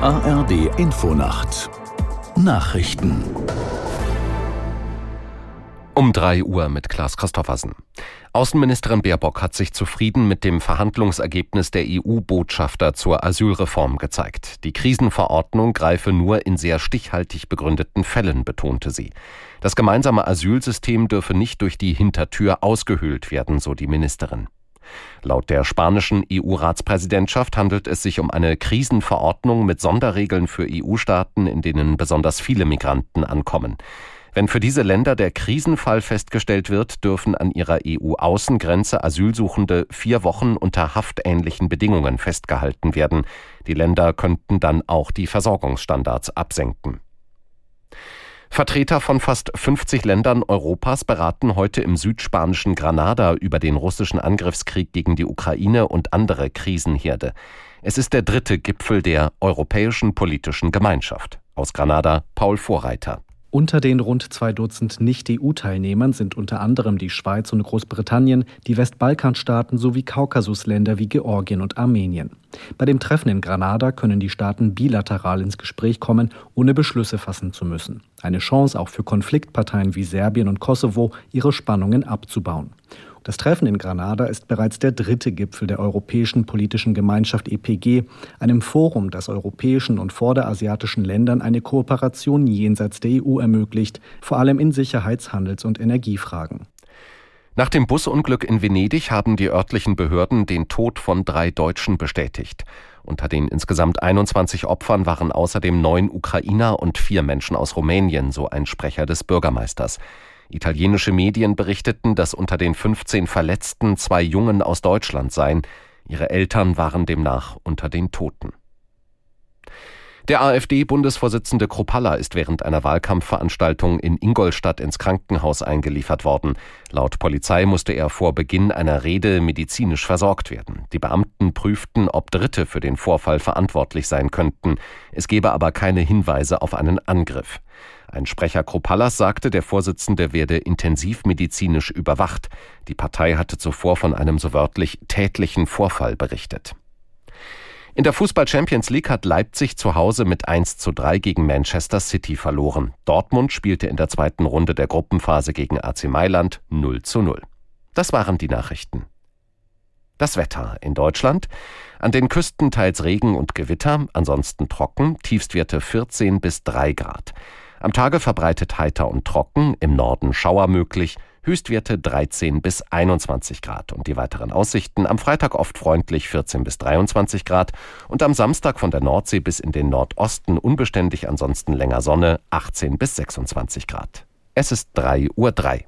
ARD Infonacht Nachrichten um 3 Uhr mit Klaas Christoffersen. Außenministerin Baerbock hat sich zufrieden mit dem Verhandlungsergebnis der EU-Botschafter zur Asylreform gezeigt. Die Krisenverordnung greife nur in sehr stichhaltig begründeten Fällen, betonte sie. Das gemeinsame Asylsystem dürfe nicht durch die Hintertür ausgehöhlt werden, so die Ministerin. Laut der spanischen EU-Ratspräsidentschaft handelt es sich um eine Krisenverordnung mit Sonderregeln für EU-Staaten, in denen besonders viele Migranten ankommen. Wenn für diese Länder der Krisenfall festgestellt wird, dürfen an ihrer EU-Außengrenze Asylsuchende vier Wochen unter haftähnlichen Bedingungen festgehalten werden. Die Länder könnten dann auch die Versorgungsstandards absenken. Vertreter von fast 50 Ländern Europas beraten heute im südspanischen Granada über den russischen Angriffskrieg gegen die Ukraine und andere Krisenherde. Es ist der dritte Gipfel der Europäischen Politischen Gemeinschaft. Aus Granada Paul Vorreiter. Unter den rund zwei Dutzend Nicht-EU-Teilnehmern sind unter anderem die Schweiz und Großbritannien, die Westbalkanstaaten sowie Kaukasusländer wie Georgien und Armenien. Bei dem Treffen in Granada können die Staaten bilateral ins Gespräch kommen, ohne Beschlüsse fassen zu müssen. Eine Chance auch für Konfliktparteien wie Serbien und Kosovo, ihre Spannungen abzubauen. Das Treffen in Granada ist bereits der dritte Gipfel der Europäischen Politischen Gemeinschaft EPG, einem Forum, das europäischen und vorderasiatischen Ländern eine Kooperation jenseits der EU ermöglicht, vor allem in Sicherheits-, Handels- und Energiefragen. Nach dem Busunglück in Venedig haben die örtlichen Behörden den Tod von drei Deutschen bestätigt. Unter den insgesamt 21 Opfern waren außerdem neun Ukrainer und vier Menschen aus Rumänien, so ein Sprecher des Bürgermeisters. Italienische Medien berichteten, dass unter den 15 Verletzten zwei Jungen aus Deutschland seien. Ihre Eltern waren demnach unter den Toten. Der AfD-Bundesvorsitzende Kropalla ist während einer Wahlkampfveranstaltung in Ingolstadt ins Krankenhaus eingeliefert worden. Laut Polizei musste er vor Beginn einer Rede medizinisch versorgt werden. Die Beamten prüften, ob Dritte für den Vorfall verantwortlich sein könnten. Es gebe aber keine Hinweise auf einen Angriff. Ein Sprecher Kropallas sagte, der Vorsitzende werde intensivmedizinisch überwacht. Die Partei hatte zuvor von einem so wörtlich tätlichen Vorfall berichtet. In der Fußball Champions League hat Leipzig zu Hause mit 1 zu 3 gegen Manchester City verloren. Dortmund spielte in der zweiten Runde der Gruppenphase gegen AC Mailand 0 zu 0. Das waren die Nachrichten. Das Wetter in Deutschland. An den Küsten teils Regen und Gewitter, ansonsten trocken, Tiefstwerte 14 bis 3 Grad. Am Tage verbreitet heiter und trocken, im Norden Schauer möglich, Höchstwerte 13 bis 21 Grad und die weiteren Aussichten am Freitag oft freundlich 14 bis 23 Grad und am Samstag von der Nordsee bis in den Nordosten unbeständig, ansonsten länger Sonne 18 bis 26 Grad. Es ist 3 Uhr 3.